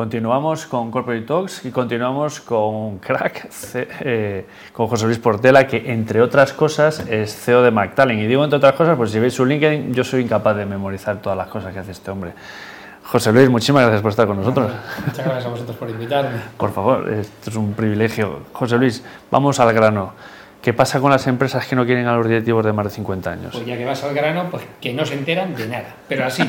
Continuamos con Corporate Talks y continuamos con Crack, eh, con José Luis Portela, que entre otras cosas es CEO de McTalent. Y digo entre otras cosas, pues si veis su LinkedIn, yo soy incapaz de memorizar todas las cosas que hace este hombre. José Luis, muchísimas gracias por estar con nosotros. Muchas gracias a vosotros por invitarme. Por favor, esto es un privilegio. José Luis, vamos al grano. ¿Qué pasa con las empresas que no quieren a los directivos de más de 50 años? Pues ya que vas al grano, pues que no se enteran de nada. Pero así,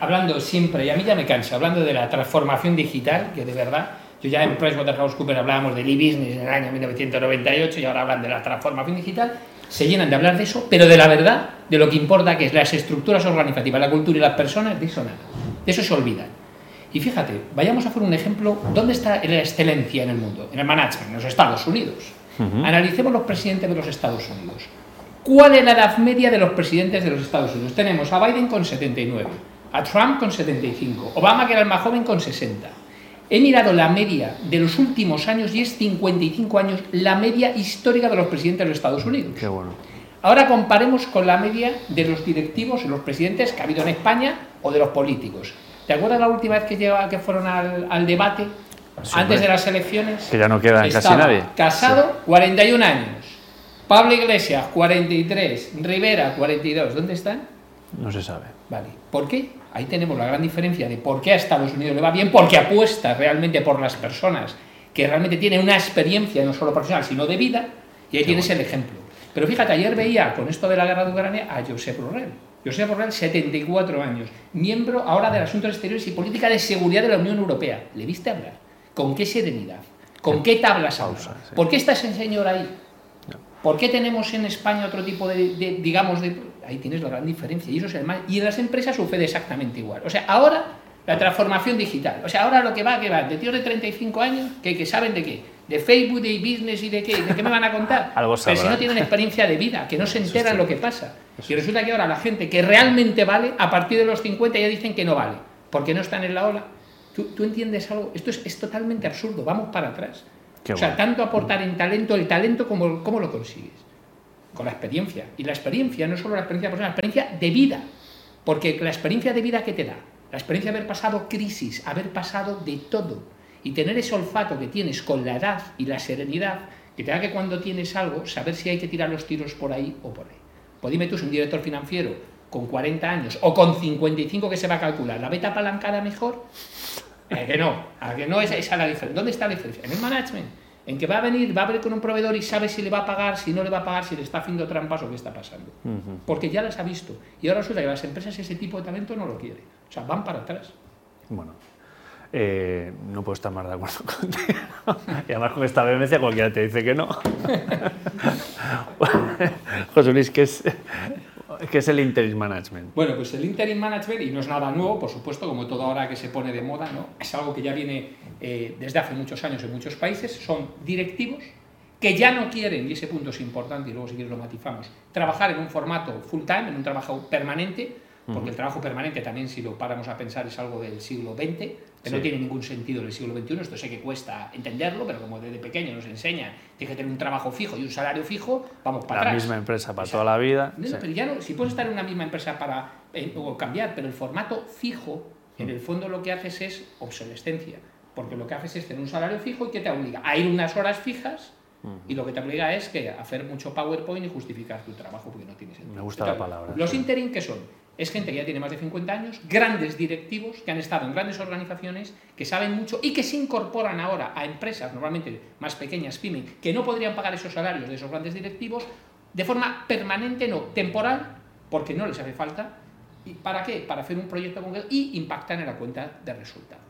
hablando siempre, y a mí ya me cansa, hablando de la transformación digital, que de verdad, yo ya en PricewaterhouseCoopers hablábamos del e-business en el año 1998 y ahora hablan de la transformación digital, se llenan de hablar de eso, pero de la verdad, de lo que importa, que es las estructuras organizativas, la cultura y las personas, de eso nada. De eso se olvidan. Y fíjate, vayamos a hacer un ejemplo, ¿dónde está la excelencia en el mundo? En el management, en los Estados Unidos. Analicemos los presidentes de los Estados Unidos. ¿Cuál es la edad media de los presidentes de los Estados Unidos? Tenemos a Biden con 79, a Trump con 75, Obama, que era el más joven, con 60. He mirado la media de los últimos años y es 55 años la media histórica de los presidentes de los Estados Unidos. Qué bueno. Ahora comparemos con la media de los directivos los presidentes que ha habido en España o de los políticos. ¿Te acuerdas la última vez que, lleva, que fueron al debate antes de las elecciones. Que ya no queda casi nadie. Casado, 41 años. Pablo Iglesias, 43. Rivera, 42. ¿Dónde están? No se sabe. Vale. ¿Por qué? Ahí tenemos la gran diferencia de por qué a Estados Unidos le va bien, porque apuesta realmente por las personas que realmente tienen una experiencia no solo profesional, sino de vida, y ahí tienes el ejemplo. Pero fíjate, ayer veía con esto de la guerra de Ucrania a Josep Borrell. Josep Borrell, 74 años, miembro ahora del Asuntos Exteriores y Política de Seguridad de la Unión Europea. ¿Le viste hablar? ¿Con qué serenidad? ¿Con qué tablas pausa? ¿Por qué está ese señor ahí? ¿Por qué tenemos en España otro tipo de, digamos, de... Ahí tienes la gran diferencia. Y eso es el mal. Y en las empresas sucede exactamente igual. O sea, ahora la transformación digital. O sea, ahora lo que va, que va, de tíos de 35 años, que, que saben de qué, de Facebook, de business y de qué, de qué me van a contar. Algo Pero si no tienen experiencia de vida, que no se enteran lo que pasa. Y resulta que ahora la gente que realmente vale, a partir de los 50 ya dicen que no vale, porque no están en la ola ¿Tú, entiendes algo? Esto es, totalmente absurdo, vamos para atrás. o sea, tanto aportar en talento, el talento, como, ¿cómo lo consigues? Con la experiencia. Y la experiencia no es solo la experiencia personal, la experiencia de vida. Porque la experiencia de vida, ¿qué te da? La experiencia de haber pasado crisis, haber pasado de todo. Y tener ese olfato que tienes con la edad y la serenidad, que te da que cuando tienes algo, saber si hay que tirar los tiros por ahí o por ahí. Pues dime tú, si un director financiero con 40 años o con 55 que se va a calcular, ¿la beta apalancada mejor? A que no, a que no es esa la diferencia. ¿Dónde está la diferencia? En el management. En que va a venir, va a ver con un proveedor y sabe si le va a pagar, si no le va a pagar, si le está haciendo trampas o qué está pasando. Porque ya las ha visto. Y ahora resulta que las empresas ese tipo de talento no lo quieren. O sea, van para atrás. Bueno, eh, no puedo estar más de acuerdo contigo. y además con esta vehemencia cualquiera te dice que no. José Luis, ¿qué es ¿Qué es el interim management? Bueno, pues el interim management, y no es nada nuevo, por supuesto, como todo ahora que se pone de moda, ¿no? es algo que ya viene eh, desde hace muchos años en muchos países, son directivos que ya no quieren, y ese punto es importante, y luego si quieres lo matizamos, trabajar en un formato full time, en un trabajo permanente, porque el trabajo permanente también, si lo paramos a pensar, es algo del siglo XX, que no tiene ningún sentido en el siglo XXI, esto sé que cuesta entenderlo, pero como desde pequeño nos enseña, tienes que tener un trabajo fijo y un salario fijo, vamos para la atrás. La misma empresa para toda la vida. pero ya no, si puedes estar en una misma empresa para eh, o cambiar, pero el formato fijo, en el fondo lo que haces es obsolescencia, porque lo que haces es tener un salario fijo y que te obliga a ir unas horas fijas y lo que te obliga es que hacer mucho PowerPoint y justificar tu trabajo porque no tienes sentido. Me gusta la palabra. Los interim, ¿qué son? Es gente que ya tiene más de 50 años, grandes directivos que han estado en grandes organizaciones, que saben mucho y que se incorporan ahora a empresas, normalmente más pequeñas, pyme, que no podrían pagar esos salarios de esos grandes directivos de forma permanente, no, temporal, porque no les hace falta. ¿Y para qué? Para hacer un proyecto concreto y impactar en la cuenta de resultados.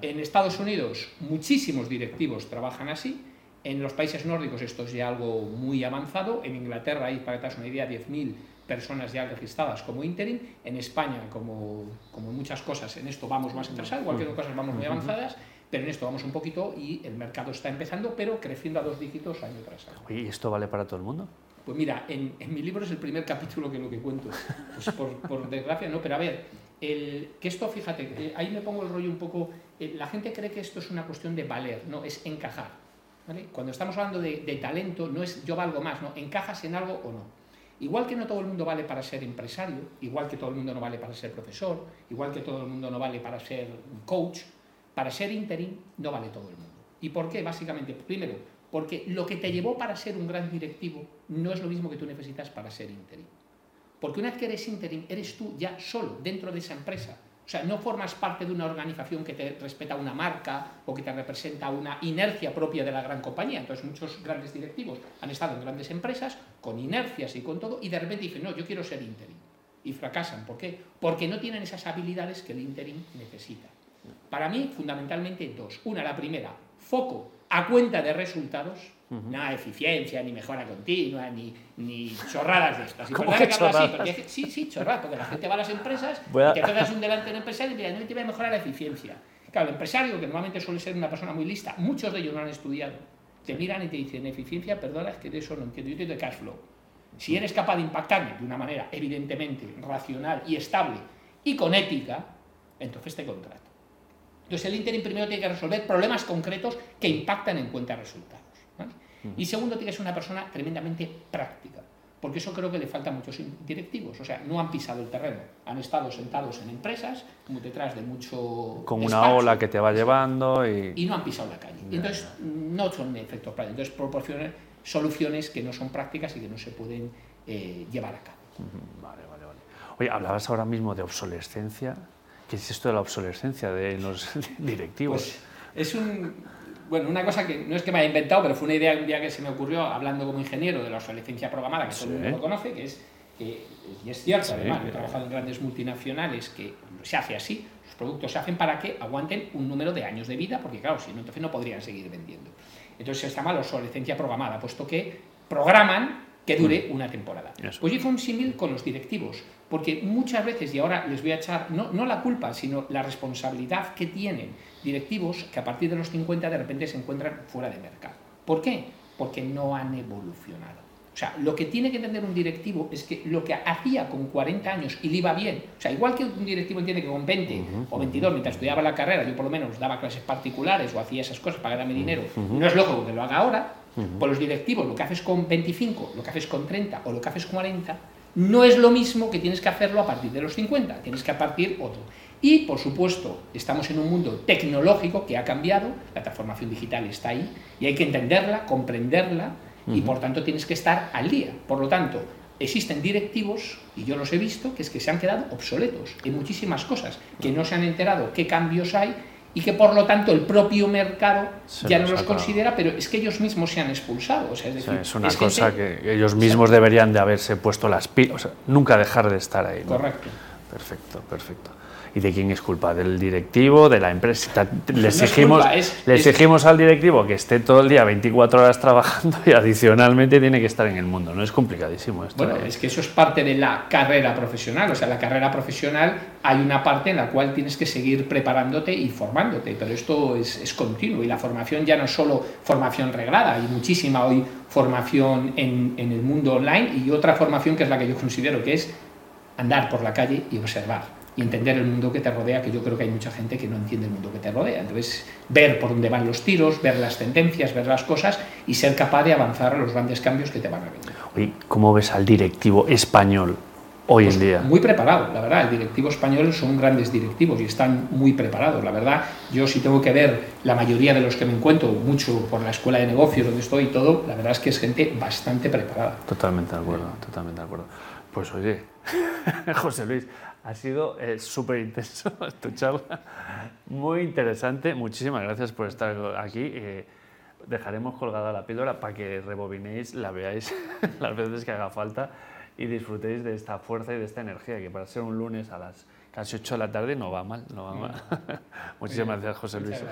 En Estados Unidos muchísimos directivos trabajan así, en los países nórdicos esto es ya algo muy avanzado, en Inglaterra hay, para que te hagas una idea, 10.000 personas ya registradas como interim. En España, como, como muchas cosas, en esto vamos más atrasados, igual que en cosas vamos muy avanzadas, pero en esto vamos un poquito y el mercado está empezando, pero creciendo a dos dígitos año tras año. ¿Y esto vale para todo el mundo? Pues mira, en, en mi libro es el primer capítulo que lo que cuento. Pues por, por desgracia, no, pero a ver, el, que esto, fíjate, eh, ahí me pongo el rollo un poco. Eh, la gente cree que esto es una cuestión de valer, no, es encajar. ¿vale? Cuando estamos hablando de, de talento, no es yo valgo más, no, encajas en algo o no. Igual que no todo el mundo vale para ser empresario, igual que todo el mundo no vale para ser profesor, igual que todo el mundo no vale para ser coach, para ser interim no vale todo el mundo. ¿Y por qué? Básicamente, primero, porque lo que te llevó para ser un gran directivo no es lo mismo que tú necesitas para ser interim. Porque una vez que eres interim, eres tú ya solo dentro de esa empresa. O sea, no formas parte de una organización que te respeta una marca o que te representa una inercia propia de la gran compañía. Entonces, muchos grandes directivos han estado en grandes empresas con inercias y con todo, y de repente dicen, no, yo quiero ser interim. Y fracasan. ¿Por qué? Porque no tienen esas habilidades que el interim necesita. Para mí, fundamentalmente dos. Una, la primera, foco a cuenta de resultados, nada de eficiencia, ni mejora continua, ni, ni chorradas de estas. Y ¿Cómo que hablo así, chorradas? porque- sí, sí, chorradas, porque la gente va a las empresas a- y te quedas un delante de un empresario y te dice, no te voy a mejorar la eficiencia. Claro, el empresario, que normalmente suele ser una persona muy lista, muchos de ellos no han estudiado, te miran y te dicen, eficiencia, perdona, es que de eso no entiendo, yo entiendo de cash flow. Si eres capaz de impactarme de una manera evidentemente racional y estable y con ética, entonces te contrato. Entonces el interim primero tiene que resolver problemas concretos que impactan en cuenta resultados. ¿vale? Y segundo, tiene que ser una persona tremendamente práctica, porque eso creo que le falta a muchos directivos. O sea, no han pisado el terreno, han estado sentados en empresas, como detrás de mucho... Con una ola que te va llevando y... y no han pisado la calle. Y entonces no son efectos prácticos. Entonces proporcionan soluciones que no son prácticas y que no se pueden eh, llevar a cabo. Vale, vale, vale. Oye, hablabas ahora mismo de obsolescencia. ¿Qué es esto de la obsolescencia de los directivos? Pues es un, bueno, una cosa que no es que me haya inventado, pero fue una idea un día que se me ocurrió hablando como ingeniero de la obsolescencia programada, que todo el mundo conoce, que es, que, y es cierto, Sí, además, he trabajado en grandes multinacionales que se hace así, los productos se hacen para que aguanten un número de años de vida, porque claro, si no, entonces no podrían seguir vendiendo. Entonces se llama la obsolescencia programada, puesto que programan que dure una temporada. Eso. Pues yo hice un símil con los directivos, porque muchas veces, y ahora les voy a echar no, no la culpa, sino la responsabilidad que tienen directivos que a partir de los 50 de repente se encuentran fuera de mercado. ¿Por qué? Porque no han evolucionado. O sea, lo que tiene que entender un directivo es que lo que hacía con 40 años y le iba bien, o sea, igual que un directivo entiende que con 20 o 22, mientras estudiaba la carrera, yo por lo menos daba clases particulares o hacía esas cosas para ganarme dinero, no es lógico que lo haga ahora, pues los directivos, lo que haces con 25, lo que haces con 30 o lo que haces con 40, no es lo mismo que tienes que hacerlo a partir de los 50, tienes que a partir otro. Y, por supuesto, estamos en un mundo tecnológico que ha cambiado, la transformación digital está ahí, y hay que entenderla, comprenderla, y por tanto tienes que estar al día. Por lo tanto, existen directivos, y yo los he visto, que es que se han quedado obsoletos en muchísimas cosas, que no se han enterado qué cambios hay y que por lo tanto el propio mercado Se ya no los considera, pero es que ellos mismos se han expulsado. O sea, es, O sea, decir, es una es cosa gente- que ellos mismos deberían de haberse puesto las pilas, o sea, nunca dejar de estar ahí. ¿no? Correcto. Perfecto, perfecto. ¿Y de quién es culpa? ¿Del directivo? ¿De la empresa? Le No es exigimos, culpa, es- le es- exigimos al directivo que esté todo el día 24 horas trabajando y adicionalmente tiene que estar en el mundo. No es complicadísimo esto. Bueno, ¿eh? es que eso es parte de la carrera profesional. O sea, la carrera profesional hay una parte en la cual tienes que seguir preparándote y formándote, pero esto es, es continuo y la formación ya no es solo formación reglada, hay muchísima hoy formación en, en el mundo online y otra formación que es la que yo considero que es andar por la calle y observar y entender el mundo que te rodea, que yo creo que hay mucha gente que no entiende el mundo que te rodea. Entonces, ver por dónde van los tiros, ver las tendencias, ver las cosas y ser capaz de avanzar a los grandes cambios que te van a venir. Oye, ¿Cómo ves al directivo español hoy Pues en día? Muy preparado, la verdad. El directivo español son grandes directivos y están muy preparados, la verdad. Yo si tengo que ver la mayoría de los que me encuentro, mucho por la escuela de negocios donde estoy y todo, la verdad es que es gente bastante preparada. Totalmente de acuerdo, totalmente de acuerdo. Pues oye, José Luis, ha sido eh, súper intenso tu charla, muy interesante. Muchísimas gracias por estar aquí. Eh, dejaremos colgada la píldora para que rebobinéis, la veáis las veces que haga falta y disfrutéis de esta fuerza y de esta energía que para ser un lunes a las casi 8 de la tarde no va mal. No va mal. Muchísimas gracias, José Luis.